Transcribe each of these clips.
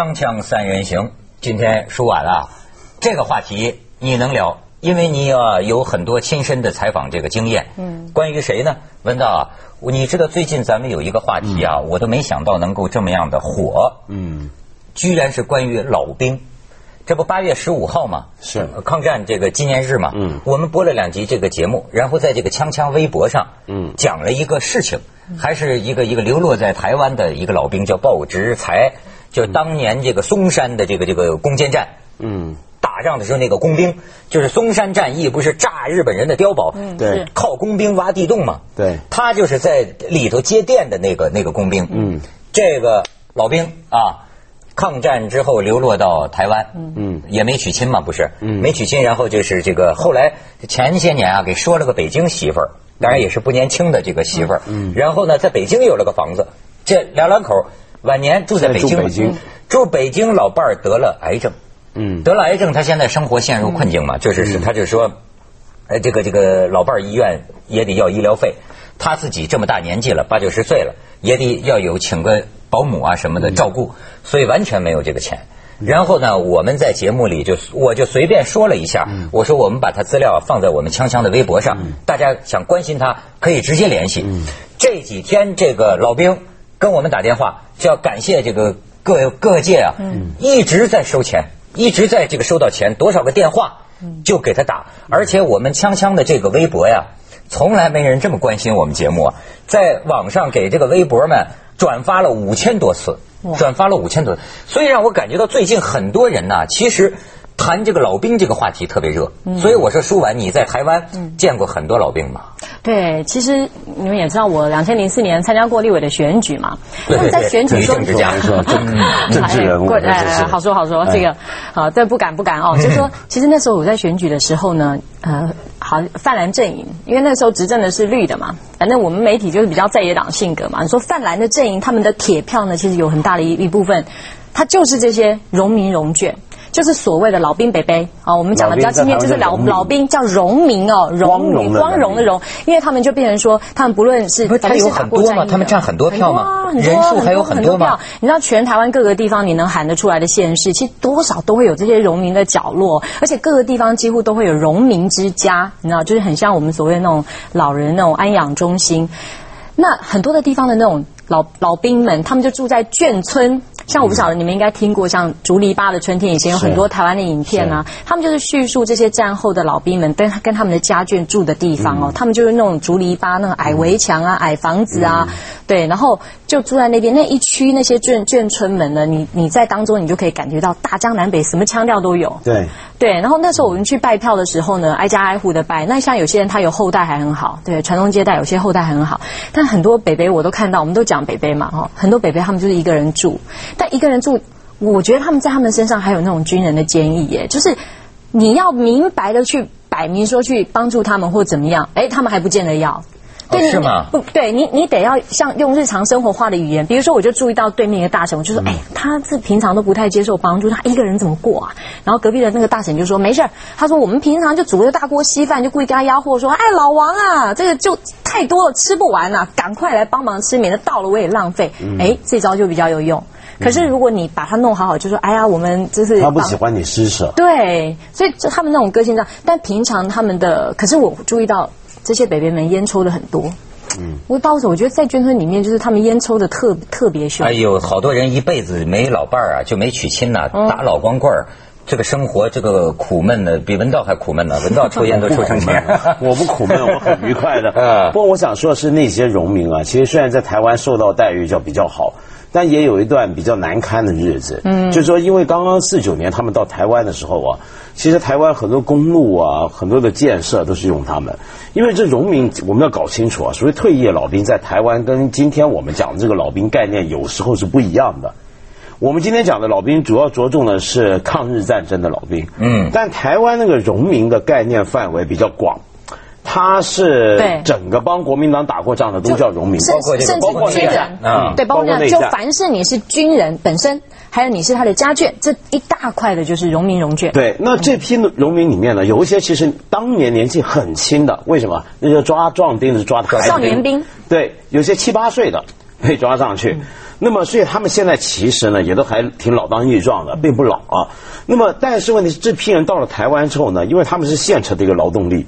锵锵三人行，今天说晚了，这个话题你能聊，因为你啊有很多亲身的采访这个经验。嗯，关于谁呢？文道啊，你知道最近咱们有一个话题啊，我都没想到能够这么样的火。嗯，居然是关于老兵。这不八月十五号嘛，是抗战这个纪念日嘛。嗯，我们播了两集这个节目，然后在这个锵锵微博上，嗯，讲了一个事情，还是一个一个流落在台湾的一个老兵叫鲍直才，就当年这个松山的这个这个攻坚战，嗯，打仗的时候那个工兵，就是松山战役不是炸日本人的碉堡，嗯，对，靠工兵挖地洞嘛，对，他就是在里头接电的那个那个工兵，嗯，这个老兵啊。抗战之后流落到台湾，嗯，也没娶亲嘛，不是，嗯，没娶亲，然后就是这个后来前些年啊，给说了个北京媳妇儿，当然也是不年轻的这个媳妇儿，嗯，然后呢，在北京有了个房子，这两两口晚年住在北京，北京。住北京，老伴儿得了癌症，嗯，得了癌症，他现在生活陷入困境嘛，就是是，他就说，哎，这个这个老伴儿医院也得要医疗费，他自己这么大年纪了，八九十岁了，也得要有请个。保姆啊什么的照顾，所以完全没有这个钱。然后呢，我们在节目里就我就随便说了一下，我说我们把他资料放在我们锵锵的微博上，大家想关心他可以直接联系。这几天这个老兵跟我们打电话，就要感谢这个各各界啊，一直在收钱，一直在这个收到钱，多少个电话就给他打，而且我们锵锵的这个微博呀，从来没人这么关心我们节目，啊。在网上给这个微博们。转发了五千多次，转发了五千多次，所以让我感觉到最近很多人呢，其实谈这个老兵这个话题特别热。所以我说，舒婉，你在台湾见过很多老兵吗？对，其实你们也知道，我两千零四年参加过立委的选举嘛。对对在选举政治家说 政治人物，好说好说这个，好，这不敢不敢哦。就是说，其实那时候我在选举的时候呢，呃。好，泛蓝阵营，因为那时候执政的是绿的嘛，反正我们媒体就是比较在野党性格嘛。你说泛蓝的阵营，他们的铁票呢，其实有很大的一一部分，它就是这些农民农眷。就是所谓的老兵北北啊，我们讲的比较今天就是老老兵叫荣民哦，荣光荣的荣，因为他们就变成说，他们不论是他有很多嘛？他们占很多票嘛？人数还有很多票？你知道全台湾各个地方你能喊得出来的县市，其实多少都会有这些荣民的角落，而且各个地方几乎都会有荣民之家，你知道，就是很像我们所谓那种老人那种安养中心。那很多的地方的那种老老兵们，他们就住在眷村。像我不晓得你们应该听过像《竹篱笆的春天》，以前有很多台湾的影片啊，他们就是叙述这些战后的老兵们跟跟他们的家眷住的地方哦，他们就是那种竹篱笆、那种矮围墙啊、矮房子啊，对，然后就住在那边那一区那些眷眷村们呢，你你在当中你就可以感觉到大江南北什么腔调都有，对对，然后那时候我们去拜票的时候呢，挨家挨户的拜，那像有些人他有后代还很好，对，传宗接代有些后代很好，但很多北北我都看到，我们都讲北北嘛哈，很多北北他们就是一个人住。但一个人住，我觉得他们在他们身上还有那种军人的坚毅耶，就是你要明白的去摆明说去帮助他们或怎么样，哎，他们还不见得要。对，是吗？不对，你你得要像用日常生活化的语言，比如说，我就注意到对面一个大婶，我就说，哎，他是平常都不太接受帮助，他一个人怎么过啊？然后隔壁的那个大婶就说，没事他说我们平常就煮个大锅稀饭，就故意跟他压货，说，哎，老王啊，这个就太多了，吃不完啊，赶快来帮忙吃，免得到了我也浪费。哎，这招就比较有用。可是如果你把它弄好好，就说，哎呀，我们就是他不喜欢你施舍。对，所以就他们那种个性上，但平常他们的，可是我注意到。这些北边们烟抽的很多，嗯，我包子，我觉得在眷村里面，就是他们烟抽的特特别凶。哎呦，好多人一辈子没老伴儿啊，就没娶亲呐，打老光棍儿，这个生活这个苦闷的，比文道还苦闷呢。文道抽烟都 抽成这样，我不苦闷，我很愉快的。嗯，不过我想说的是，那些农民啊，其实虽然在台湾受到待遇叫比较好。但也有一段比较难堪的日子，嗯，就是说，因为刚刚四九年他们到台湾的时候啊，其实台湾很多公路啊，很多的建设都是用他们。因为这农民，我们要搞清楚啊，所谓退役老兵在台湾跟今天我们讲的这个老兵概念有时候是不一样的。我们今天讲的老兵主要着重的是抗日战争的老兵，嗯，但台湾那个农民的概念范围比较广。他是整个帮国民党打过仗的都叫农民，包括甚至军人，啊，对，包括这样就凡是你是军人本身，还有你是他的家眷，这一大块的就是农民荣眷。对，那这批农民里面呢，有一些其实当年年纪很轻的，为什么？那就抓壮丁的抓的少年兵。对，有些七八岁的，被抓上去。那么，所以他们现在其实呢，也都还挺老当益壮的，并不老啊。那么，但是问题是，这批人到了台湾之后呢，因为他们是现成的一个劳动力。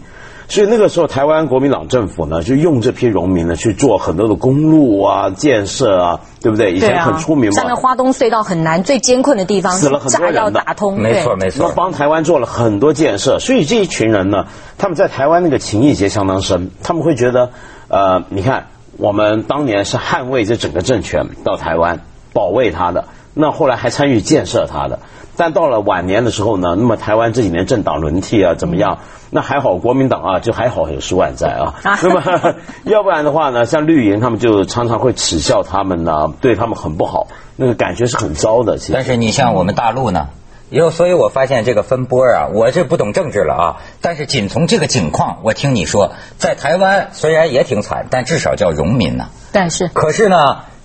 所以那个时候，台湾国民党政府呢，就用这批农民呢去做很多的公路啊、建设啊，对不对？以前很出名嘛。像那花东隧道很难、最艰困的地方，死了很多人要打通，没错没错。帮台湾做了很多建设，所以这一群人呢，他们在台湾那个情谊结相当深。他们会觉得，呃，你看，我们当年是捍卫这整个政权到台湾，保卫他的，那后来还参与建设他的。但到了晚年的时候呢，那么台湾这几年政党轮替啊，怎么样？那还好，国民党啊，就还好有苏万在啊。那么 要不然的话呢，像绿营他们就常常会耻笑他们呢，对他们很不好，那个感觉是很糟的。但是你像我们大陆呢，有所以我发现这个分波啊，我这不懂政治了啊。但是仅从这个景况，我听你说，在台湾虽然也挺惨，但至少叫荣民呢。但是可是呢。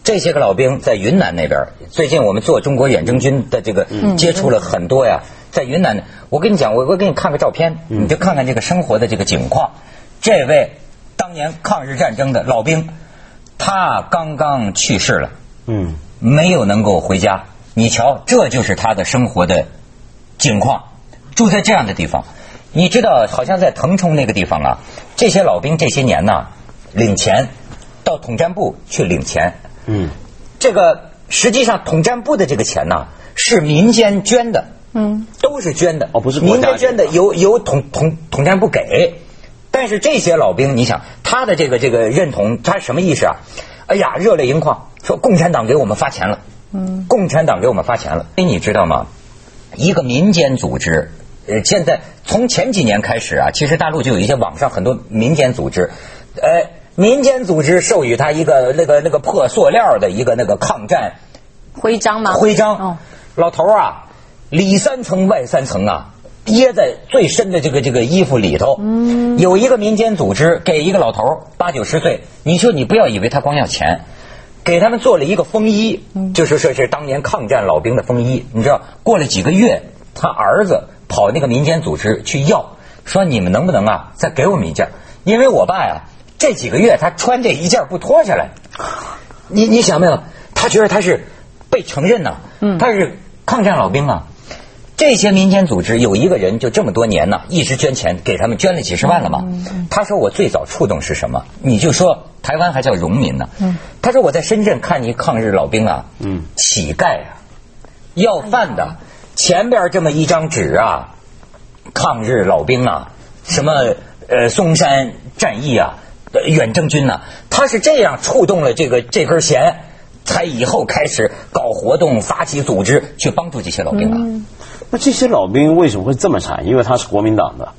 这些个老兵在云南那边，最近我们做中国远征军的这个接触了很多呀。在云南，我跟你讲，我我给你看个照片，你就看看这个生活的这个景况。这位当年抗日战争的老兵，他刚刚去世了，嗯，没有能够回家。你瞧，这就是他的生活的景况，住在这样的地方。你知道，好像在腾冲那个地方啊，这些老兵这些年呢，领钱到统战部去领钱。嗯，这个实际上统战部的这个钱呢是民间捐的，嗯，都是捐的哦，不是民间捐的，由由统统统战部给。但是这些老兵，你想他的这个这个认同，他什么意思啊？哎呀，热泪盈眶，说共产党给我们发钱了，嗯，共产党给我们发钱了。哎，你知道吗？一个民间组织，呃，现在从前几年开始啊，其实大陆就有一些网上很多民间组织，呃。民间组织授予他一个那个那个破塑料的一个那个抗战徽章吗？徽章。老头啊，里三层外三层啊，掖在最深的这个这个衣服里头。嗯。有一个民间组织给一个老头八九十岁，你说你不要以为他光要钱，给他们做了一个风衣，就是说是当年抗战老兵的风衣。你知道，过了几个月，他儿子跑那个民间组织去要，说你们能不能啊，再给我们一件？因为我爸呀。这几个月他穿这一件不脱下来，你你想没有？他觉得他是被承认呢，他是抗战老兵啊。这些民间组织有一个人就这么多年呢，一直捐钱给他们捐了几十万了嘛。他说我最早触动是什么？你就说台湾还叫农民呢。他说我在深圳看一抗日老兵啊，乞丐啊，要饭的，前边这么一张纸啊，抗日老兵啊，什么呃嵩山战役啊。远征军呢，他是这样触动了这个这根弦，才以后开始搞活动、发起组织去帮助这些老兵啊。那这些老兵为什么会这么惨？因为他是国民党的。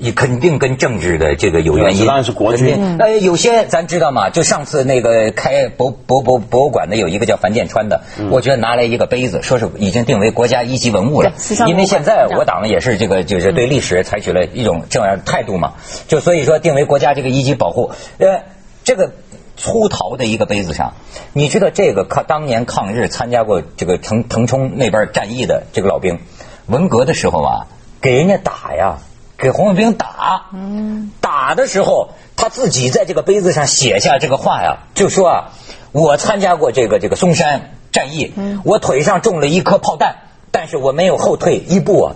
你肯定跟政治的这个有原因，当然是国军。呃，有些咱知道嘛，就上次那个开博博博博物馆的有一个叫樊建川的，我觉得拿来一个杯子，说是已经定为国家一级文物了。因为现在我党也是这个就是对历史采取了一种这样态度嘛，就所以说定为国家这个一级保护。呃，这个粗陶的一个杯子上，你知道这个抗当年抗日参加过这个腾腾冲那边战役的这个老兵，文革的时候啊，给人家打呀。给红卫兵打，嗯打的时候他自己在这个杯子上写下这个话呀，就说啊，我参加过这个这个嵩山战役，嗯我腿上中了一颗炮弹，但是我没有后退一步啊。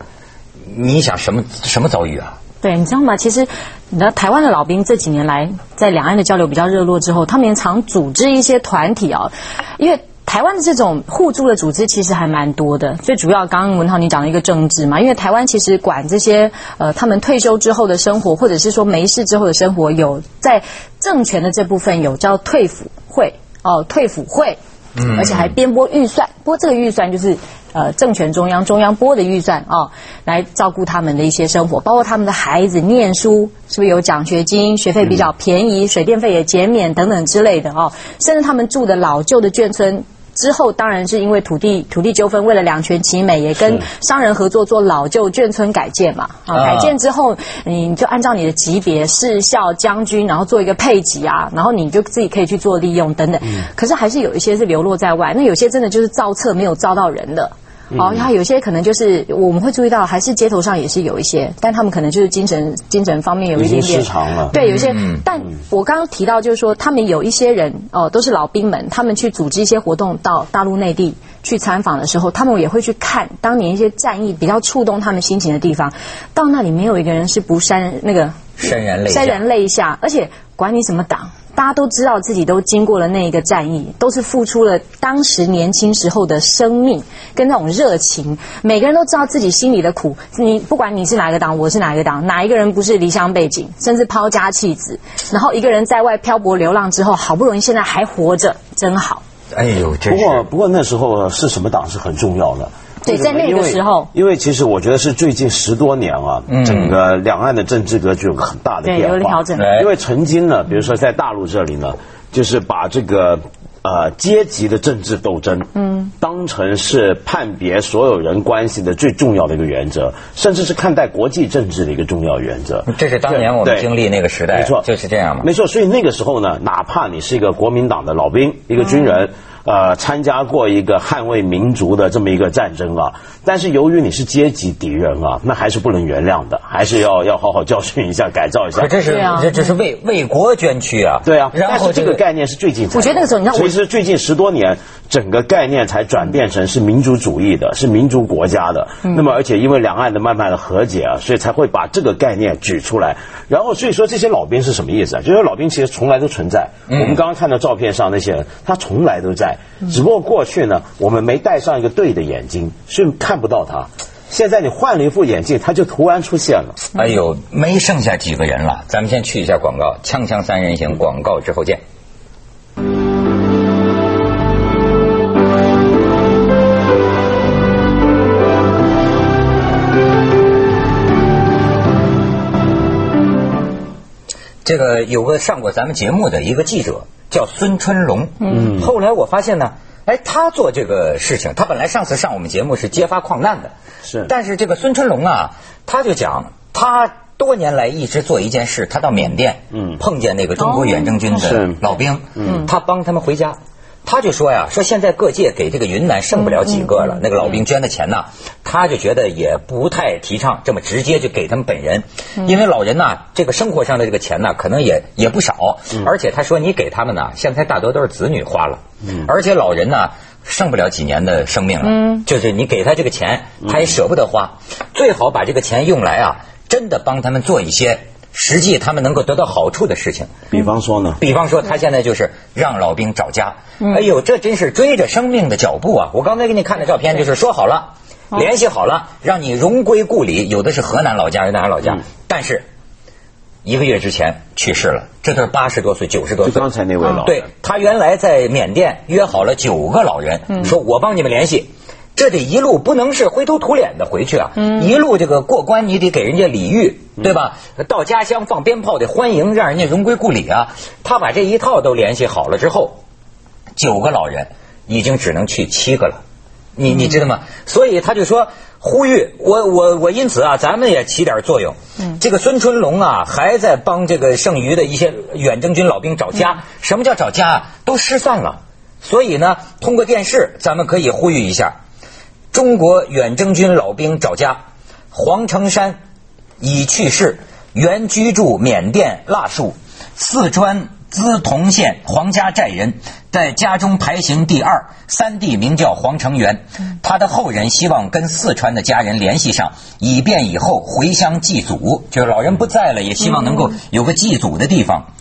你想什么什么遭遇啊？对，你知道吗？其实，你知道台湾的老兵这几年来在两岸的交流比较热络之后，他们也常组织一些团体啊，因为。台湾的这种互助的组织其实还蛮多的，最主要刚刚文涛你讲了一个政治嘛，因为台湾其实管这些呃他们退休之后的生活，或者是说没事之后的生活，有在政权的这部分有叫退辅会哦退辅会，嗯，而且还编拨预算，拨这个预算就是呃政权中央中央拨的预算哦，来照顾他们的一些生活，包括他们的孩子念书是不是有奖学金，学费比较便宜，水电费也减免等等之类的哦，甚至他们住的老旧的眷村。之后当然是因为土地土地纠纷，为了两全其美，也跟商人合作做老旧眷村改建嘛。啊，改建之后，你就按照你的级别，士校将军，然后做一个配给啊，然后你就自己可以去做利用等等。可是还是有一些是流落在外，那有些真的就是造册没有造到人的。哦，他有些可能就是我们会注意到，还是街头上也是有一些，但他们可能就是精神精神方面有一点点失常了。对，有些。但我刚刚提到就是说，他们有一些人哦，都是老兵们，他们去组织一些活动到大陆内地去参访的时候，他们也会去看当年一些战役比较触动他们心情的地方。到那里没有一个人是不潸那个潸然泪潸然泪下，而且管你什么党。大家都知道自己都经过了那一个战役，都是付出了当时年轻时候的生命跟那种热情。每个人都知道自己心里的苦。你不管你是哪个党，我是哪个党，哪一个人不是离乡背景，甚至抛家弃子，然后一个人在外漂泊流浪之后，好不容易现在还活着，真好。哎呦，不过不过那时候是什么党是很重要的。对，在那个时候，因为其实我觉得是最近十多年啊，整个两岸的政治格局有个很大的变化。有调整。因为曾经呢，比如说在大陆这里呢，就是把这个呃阶级的政治斗争，嗯，当成是判别所有人关系的最重要的一个原则，甚至是看待国际政治的一个重要原则。这是当年我们经历那个时代，没错，就是这样嘛。没错，所以那个时候呢，哪怕你是一个国民党的老兵，一个军人。呃，参加过一个捍卫民族的这么一个战争啊，但是由于你是阶级敌人啊，那还是不能原谅的，还是要要好好教训一下，改造一下。这是这这是为为国捐躯啊！对啊，然后这个概念是最近，我觉得那个时候，你知道，其实最近十多年，整个概念才转变成是民族主义的，是民族国家的。那么，而且因为两岸的慢慢的和解啊，所以才会把这个概念举出来。然后，所以说这些老兵是什么意思啊？就是老兵其实从来都存在。我们刚刚看到照片上那些人，他从来都在。只不过过去呢，我们没戴上一个对的眼睛，所以看不到他。现在你换了一副眼镜，他就突然出现了。哎呦，没剩下几个人了。咱们先去一下广告，锵锵三人行，广告之后见。这个有个上过咱们节目的一个记者。叫孙春龙，嗯，后来我发现呢，哎，他做这个事情，他本来上次上我们节目是揭发矿难的，是，但是这个孙春龙啊，他就讲，他多年来一直做一件事，他到缅甸，嗯，碰见那个中国远征军的老兵，嗯，他帮他们回家。他就说呀，说现在各界给这个云南剩不了几个了，那个老兵捐的钱呢，他就觉得也不太提倡这么直接就给他们本人，因为老人呢，这个生活上的这个钱呢，可能也也不少，而且他说你给他们呢，现在大多都是子女花了，而且老人呢，剩不了几年的生命了，就是你给他这个钱，他也舍不得花，最好把这个钱用来啊，真的帮他们做一些。实际他们能够得到好处的事情，比方说呢？比方说他现在就是让老兵找家。哎呦，这真是追着生命的脚步啊！我刚才给你看的照片就是说好了，联系好了，让你荣归故里。有的是河南老家，有的是老家，但是一个月之前去世了。这都是八十多岁、九十多岁。刚才那位老对他原来在缅甸约好了九个老人，说我帮你们联系。这得一路不能是灰头土脸的回去啊！一路这个过关，你得给人家礼遇，对吧？到家乡放鞭炮得欢迎，让人家荣归故里啊！他把这一套都联系好了之后，九个老人已经只能去七个了，你你知道吗？所以他就说呼吁我我我，因此啊，咱们也起点作用。这个孙春龙啊，还在帮这个剩余的一些远征军老兵找家。什么叫找家啊？都失散了。所以呢，通过电视，咱们可以呼吁一下。中国远征军老兵找家，黄成山已去世，原居住缅甸腊戍，四川资潼县黄家寨人，在家中排行第二，三弟名叫黄成元，他的后人希望跟四川的家人联系上，以便以后回乡祭祖。就是老人不在了，也希望能够有个祭祖的地方。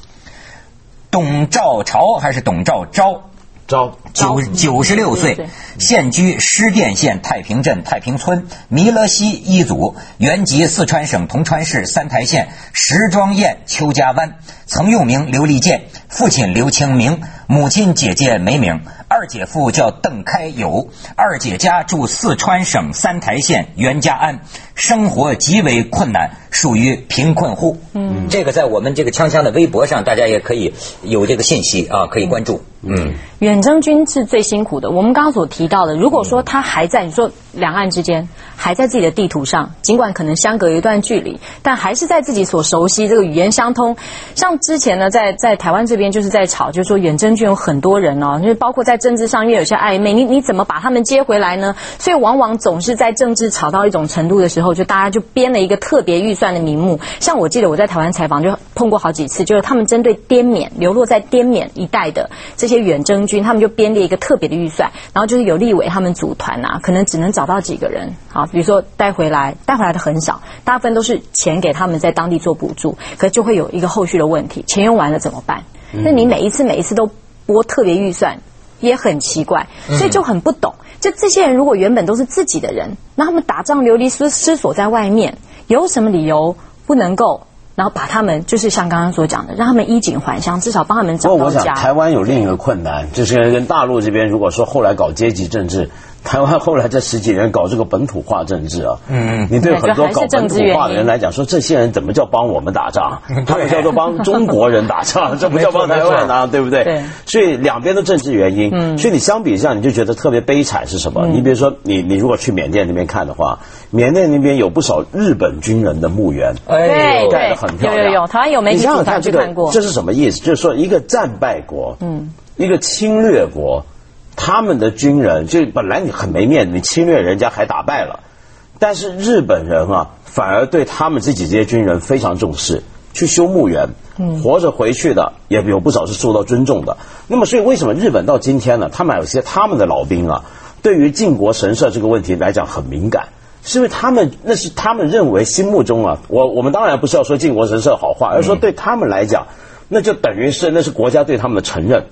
董兆朝还是董兆昭？招九九十六岁，现居施甸县太平镇太平村弥勒西一组，原籍四川省铜川市三台县石庄堰邱家湾，曾用名刘立建，父亲刘清明，母亲姐姐没名。二姐夫叫邓开友，二姐家住四川省三台县袁家庵，生活极为困难，属于贫困户。嗯，这个在我们这个锵锵的微博上，大家也可以有这个信息啊，可以关注。嗯，远征军是最辛苦的。我们刚刚所提到的，如果说他还在，你说两岸之间还在自己的地图上，尽管可能相隔一段距离，但还是在自己所熟悉这个语言相通。像之前呢，在在台湾这边就是在吵，就是说远征军有很多人哦，就是包括在。政治上越有些暧昧，你你怎么把他们接回来呢？所以往往总是在政治吵到一种程度的时候，就大家就编了一个特别预算的名目。像我记得我在台湾采访就碰过好几次，就是他们针对滇缅流落在滇缅一带的这些远征军，他们就编列一个特别的预算，然后就是有立委他们组团啊，可能只能找到几个人，好，比如说带回来，带回来的很少，大部分都是钱给他们在当地做补助，可就会有一个后续的问题，钱用完了怎么办？那你每一次每一次都拨特别预算，也很奇怪，所以就很不懂。就这些人如果原本都是自己的人，那他们打仗流离失失所在外面，有什么理由不能够？然后把他们就是像刚刚所讲的，让他们衣锦还乡，至少帮他们找到家。我想台湾有另一个困难，就是跟大陆这边如果说后来搞阶级政治。台湾后来这十几年搞这个本土化政治啊，嗯嗯，你对很多搞本土化的人来讲，说这些人怎么叫帮我们打仗？他们叫做帮中国人打仗，这不叫帮台湾啊，对不对？对。所以两边的政治原因，嗯，所以你相比下，你就觉得特别悲惨是什么？你比如说，你你如果去缅甸那边看的话，缅甸那边有不少日本军人的墓园，哎，盖的很漂亮。有有有，台湾有媒体想看这个，这是什么意思？就是说一个战败国，嗯，一个侵略国。他们的军人就本来你很没面子，你侵略人家还打败了，但是日本人啊，反而对他们自己这些军人非常重视，去修墓园，活着回去的也有不少是受到尊重的。那么，所以为什么日本到今天呢？他们有些他们的老兵啊，对于靖国神社这个问题来讲很敏感，是因为他们那是他们认为心目中啊，我我们当然不是要说靖国神社好话，而是说对他们来讲，那就等于是那是国家对他们的承认。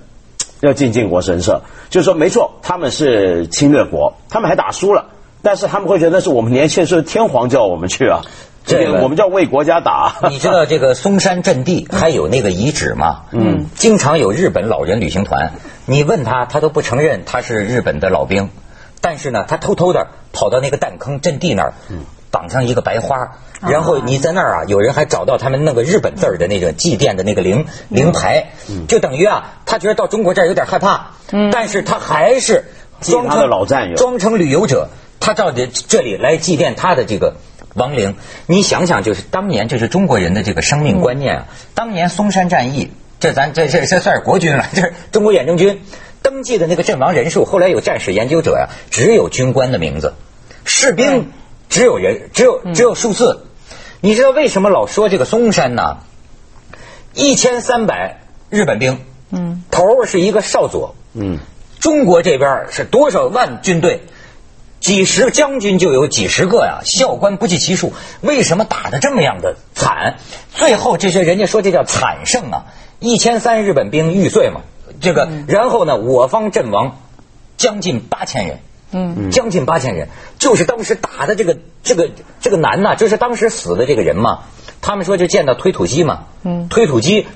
要进靖国神社，就是说没错，他们是侵略国，他们还打输了，但是他们会觉得那是我们年轻时候天皇叫我们去啊，这个我们叫为国家打。你知道这个嵩山阵地还有那个遗址吗？嗯，经常有日本老人旅行团，你问他，他都不承认他是日本的老兵，但是呢，他偷偷的跑到那个弹坑阵地那儿。绑上一个白花，然后你在那儿啊，有人还找到他们那个日本字儿的那个祭奠的那个灵灵牌，就等于啊，他觉得到中国这儿有点害怕，但是他还是装成老战友，装成旅游者，他到这这里来祭奠他的这个亡灵。你想想，就是当年这是中国人的这个生命观念啊。当年嵩山战役，这咱这这这算是国军了，这是中国远征军登记的那个阵亡人数。后来有战史研究者呀，只有军官的名字，士兵。只有人，只有只有数字。你知道为什么老说这个嵩山呢？一千三百日本兵，嗯，头是一个少佐，嗯，中国这边是多少万军队？几十将军就有几十个呀，校官不计其数。为什么打的这么样的惨？最后这些人家说这叫惨胜啊！一千三日本兵玉碎嘛，这个，然后呢，我方阵亡将近八千人。嗯，将近八千人，就是当时打的这个这个这个难呐，就是当时死的这个人嘛。他们说就见到推土机嘛，嗯，推土机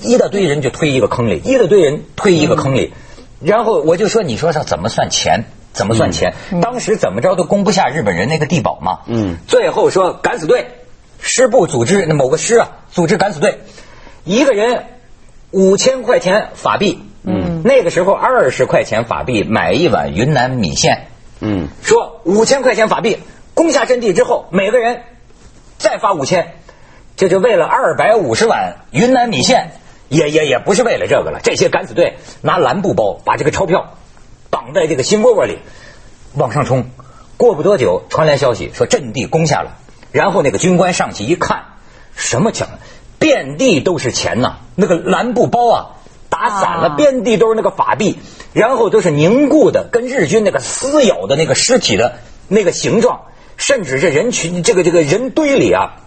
一大堆人就推一个坑里，一大堆人推一个坑里，然后我就说，你说这怎么算钱？怎么算钱？当时怎么着都攻不下日本人那个地堡嘛。嗯，最后说敢死队，师部组织那某个师啊，组织敢死队，一个人五千块钱法币。嗯，那个时候二十块钱法币买一碗云南米线。嗯，说五千块钱法币攻下阵地之后，每个人再发五千，这就为了二百五十碗云南米线，也也也不是为了这个了。这些敢死队拿蓝布包把这个钞票绑在这个新窝窝里，往上冲。过不多久，传来消息说阵地攻下了，然后那个军官上去一看，什么钱？遍地都是钱呐！那个蓝布包啊！打散了，遍地都是那个法币，然后都是凝固的，跟日军那个撕咬的那个尸体的那个形状，甚至这人群这个这个人堆里啊，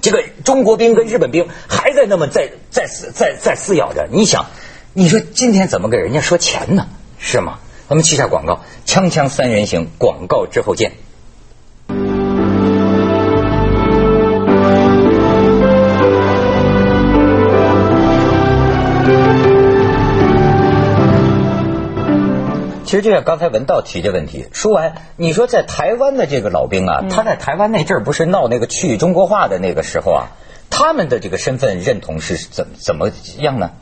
这个中国兵跟日本兵还在那么在在撕在在撕咬着。你想，你说今天怎么给人家说钱呢？是吗？咱们去下广告，锵锵三人行，广告之后见。其实就像刚才文道提这问题，说完你说在台湾的这个老兵啊，他在台湾那阵儿不是闹那个去中国化的那个时候啊，他们的这个身份认同是怎怎么样呢？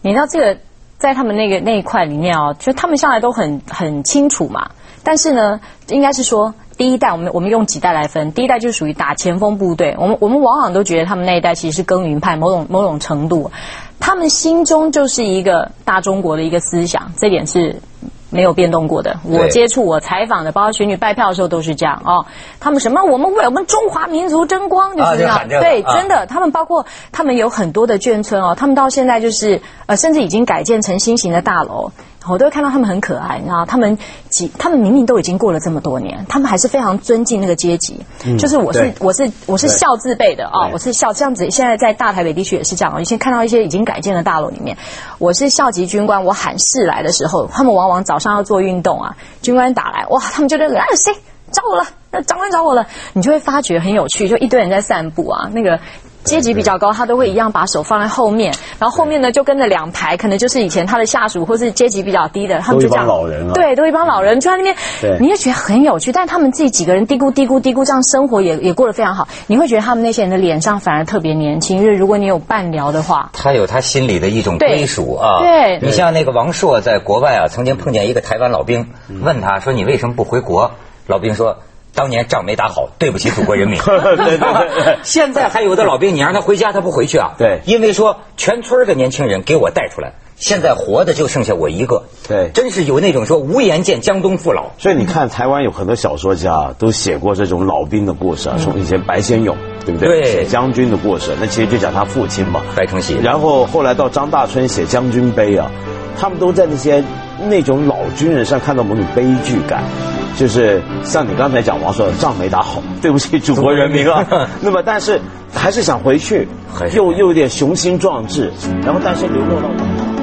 你知道这个在他们那个那一块里面啊，就他们向来都很很清楚嘛。但是呢，应该是说第一代，我们我们用几代来分，第一代就是属于打前锋部队，我们我们往往都觉得他们那一代其实是耕耘派，某种某种程度，他们心中就是一个大中国的一个思想，这点是。没有变动过的。我接触、我采访的，包括选举拜票的时候都是这样哦。他们什么？我们为我们中华民族争光，就是这样。对，真的，他们包括他们有很多的眷村哦。他们到现在就是呃，甚至已经改建成新型的大楼。我都会看到他们很可爱，你知道，他们几，他们明明都已经过了这么多年，他们还是非常尊敬那个阶级。就是我是我是我是孝字辈的啊，我是孝这样子。现在在大台北地区也是这样。以前看到一些已经改建的大楼里面，我是校级军官，我喊事来的时候，他们往往早上要做运动啊，军官打来，哇，他们就那个啊谁找我了，那长官找我了，你就会发觉很有趣，就一堆人在散步啊，那个。阶级比较高，他都会一样把手放在后面，然后后面呢就跟着两排，可能就是以前他的下属或是阶级比较低的，他们就这样。老人啊。对，都一帮老人就在那边，你也觉得很有趣。但他们自己几个人嘀咕嘀咕嘀咕，这样生活也也过得非常好。你会觉得他们那些人的脸上反而特别年轻，因为如果你有伴聊的话，他有他心里的一种归属啊。对，你像那个王朔在国外啊，曾经碰见一个台湾老兵，问他说：“你为什么不回国？”老兵说。当年仗没打好，对不起祖国人民。现在还有的老兵，你让他回家，他不回去啊。对。因为说全村的年轻人给我带出来，现在活的就剩下我一个。对。真是有那种说无颜见江东父老。所以你看，台湾有很多小说家都写过这种老兵的故事啊，从以前白先勇，对不对？对。写将军的故事，那其实就讲他父亲嘛，白崇禧。然后后来到张大春写《将军碑》啊，他们都在那些那种老军人上看到某种悲剧感。就是像你刚才讲王说的，仗没打好，对不起祖国人民啊。那么，但是还是想回去，又又有点雄心壮志，然后但是流落到。